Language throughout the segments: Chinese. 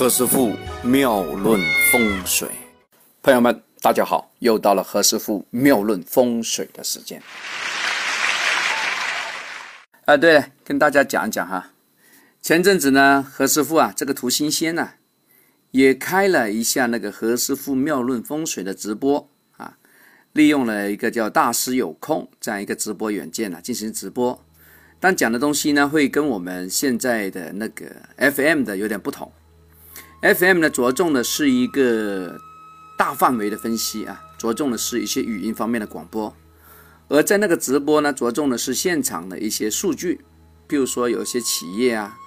何师傅妙论风水，朋友们，大家好，又到了何师傅妙论风水的时间。啊，对，跟大家讲一讲哈，前阵子呢，何师傅啊，这个图新鲜呢，也开了一下那个何师傅妙论风水的直播啊，利用了一个叫大师有空这样一个直播软件呢进行直播，但讲的东西呢，会跟我们现在的那个 FM 的有点不同。FM 呢，着重的是一个大范围的分析啊，着重的是一些语音方面的广播；而在那个直播呢，着重的是现场的一些数据，比如说有一些企业啊，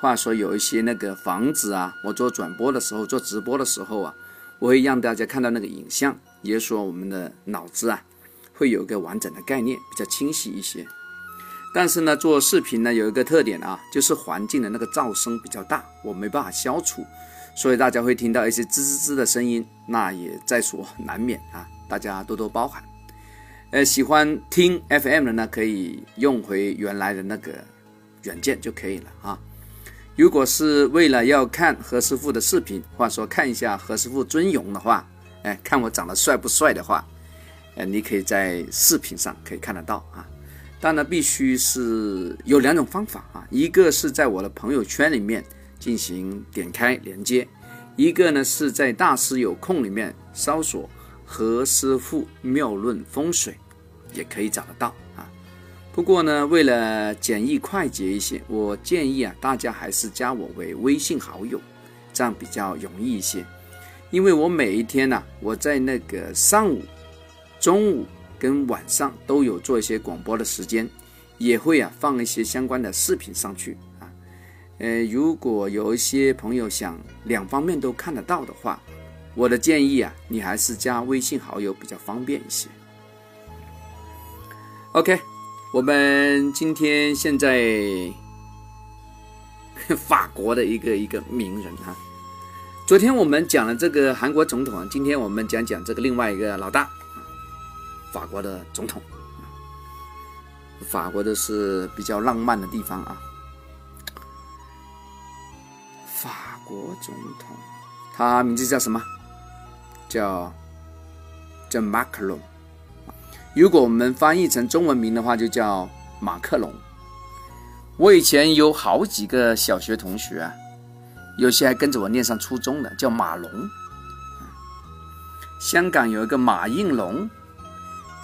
话说有一些那个房子啊，我做转播的时候，做直播的时候啊，我会让大家看到那个影像，也就是说我们的脑子啊，会有一个完整的概念，比较清晰一些。但是呢，做视频呢有一个特点啊，就是环境的那个噪声比较大，我没办法消除。所以大家会听到一些吱吱吱的声音，那也在所难免啊，大家多多包涵。呃，喜欢听 FM 的呢，可以用回原来的那个软件就可以了啊。如果是为了要看何师傅的视频，或者说看一下何师傅尊容的话，哎，看我长得帅不帅的话，呃，你可以在视频上可以看得到啊。当然，必须是有两种方法啊，一个是在我的朋友圈里面。进行点开连接，一个呢是在大师有空里面搜索何师傅妙论风水，也可以找得到啊。不过呢，为了简易快捷一些，我建议啊大家还是加我为微信好友，这样比较容易一些。因为我每一天呢，我在那个上午、中午跟晚上都有做一些广播的时间，也会啊放一些相关的视频上去啊。呃，如果有一些朋友想两方面都看得到的话，我的建议啊，你还是加微信好友比较方便一些。OK，我们今天现在法国的一个一个名人哈，昨天我们讲了这个韩国总统，今天我们讲讲这个另外一个老大法国的总统。法国的是比较浪漫的地方啊。法国总统，他名字叫什么？叫叫马克龙。如果我们翻译成中文名的话，就叫马克龙。我以前有好几个小学同学啊，有些还跟着我念上初中的，叫马龙。香港有一个马应龙，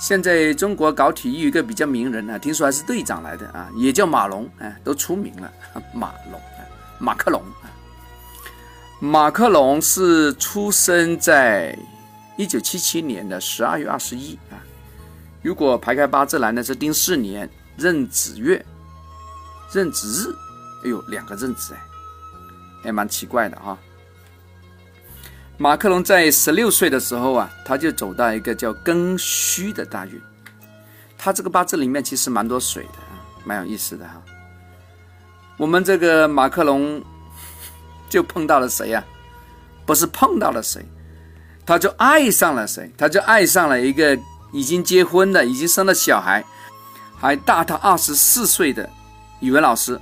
现在中国搞体育一个比较名人啊，听说还是队长来的啊，也叫马龙，哎，都出名了。马龙，马克龙啊。马克龙是出生在一九七七年的十二月二十一啊。如果排开八字来呢，是丁巳年壬子月壬子日。哎呦，两个壬子哎，还蛮奇怪的哈。马克龙在十六岁的时候啊，他就走到一个叫庚戌的大运。他这个八字里面其实蛮多水的，蛮有意思的哈。我们这个马克龙。就碰到了谁呀？不是碰到了谁，他就爱上了谁？他就爱上了一个已经结婚的、已经生了小孩，还大他二十四岁的语文老师，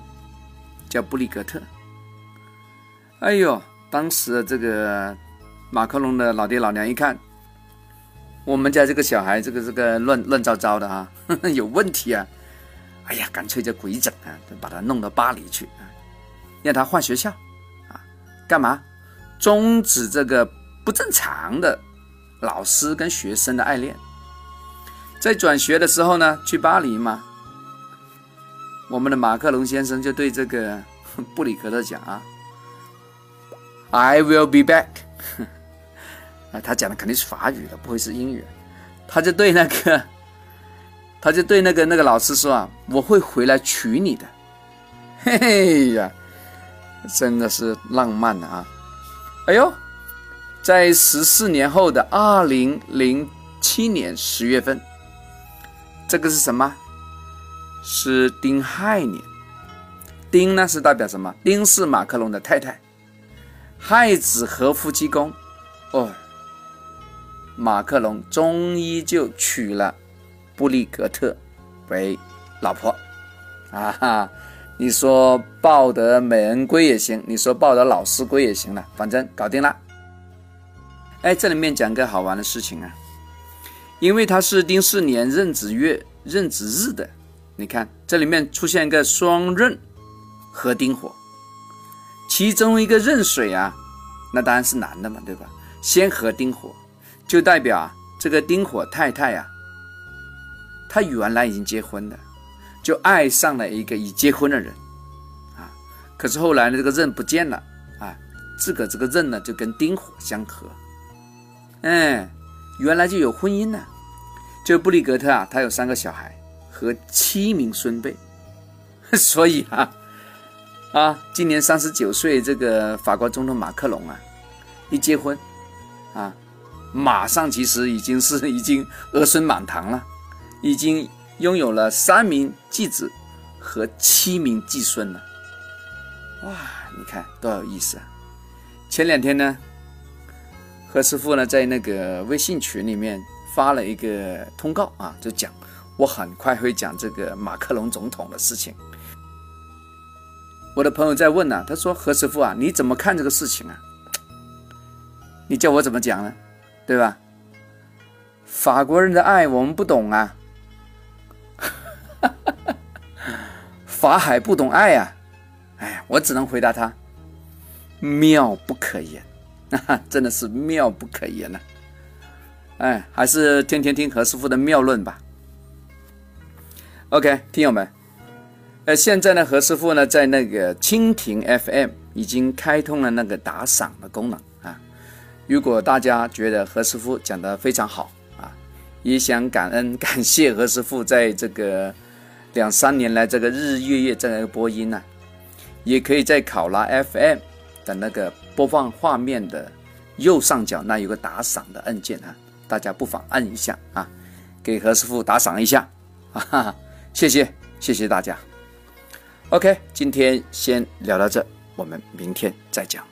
叫布里格特。哎呦，当时这个马克龙的老爹老娘一看，我们家这个小孩，这个这个乱乱糟糟的啊，有问题啊！哎呀，干脆就鬼整啊，把他弄到巴黎去啊，让他换学校啊。干嘛？终止这个不正常的老师跟学生的爱恋。在转学的时候呢，去巴黎嘛，我们的马克龙先生就对这个 布里格特讲啊：“I will be back。”啊，他讲的肯定是法语的，不会是英语。他就对那个，他就对那个那个老师说啊：“我会回来娶你的。”嘿嘿呀。真的是浪漫的啊！哎呦，在十四年后的二零零七年十月份，这个是什么？是丁亥年。丁呢是代表什么？丁是马克龙的太太，亥子合夫妻宫。哦，马克龙终于就娶了布里格特为老婆啊！哈。你说抱得美人归也行，你说抱得老师归也行了，反正搞定了。哎，这里面讲个好玩的事情啊，因为他是丁巳年壬子月壬子日的，你看这里面出现一个双壬和丁火，其中一个壬水啊，那当然是男的嘛，对吧？先合丁火，就代表啊，这个丁火太太呀，她原来已经结婚了。就爱上了一个已结婚的人，啊，可是后来呢，这个刃不见了，啊，自个这个刃呢就跟丁火相合，嗯，原来就有婚姻呢。就布里格特啊，他有三个小孩和七名孙辈，所以啊，啊，今年三十九岁这个法国总统马克龙啊，一结婚，啊，马上其实已经是 已经儿孙满堂了，已经。拥有了三名继子和七名继孙了，哇！你看多有意思啊！前两天呢，何师傅呢在那个微信群里面发了一个通告啊，就讲我很快会讲这个马克龙总统的事情。我的朋友在问呢，他说何师傅啊，你怎么看这个事情啊？你叫我怎么讲呢？对吧？法国人的爱我们不懂啊。法海不懂爱啊，哎，我只能回答他，妙不可言，真的是妙不可言呐！哎，还是天天听何师傅的妙论吧。OK，听友们，呃，现在呢，何师傅呢在那个蜻蜓 FM 已经开通了那个打赏的功能。如果大家觉得何师傅讲的非常好啊，也想感恩 感谢何师傅在这个。两三年来，这个日日月月这样一个播音呢，也可以在考拉 FM 的那个播放画面的右上角那有个打赏的按键啊，大家不妨按一下啊，给何师傅打赏一下 啊，谢谢谢谢大家。OK，今天先聊到这，我们明天再讲。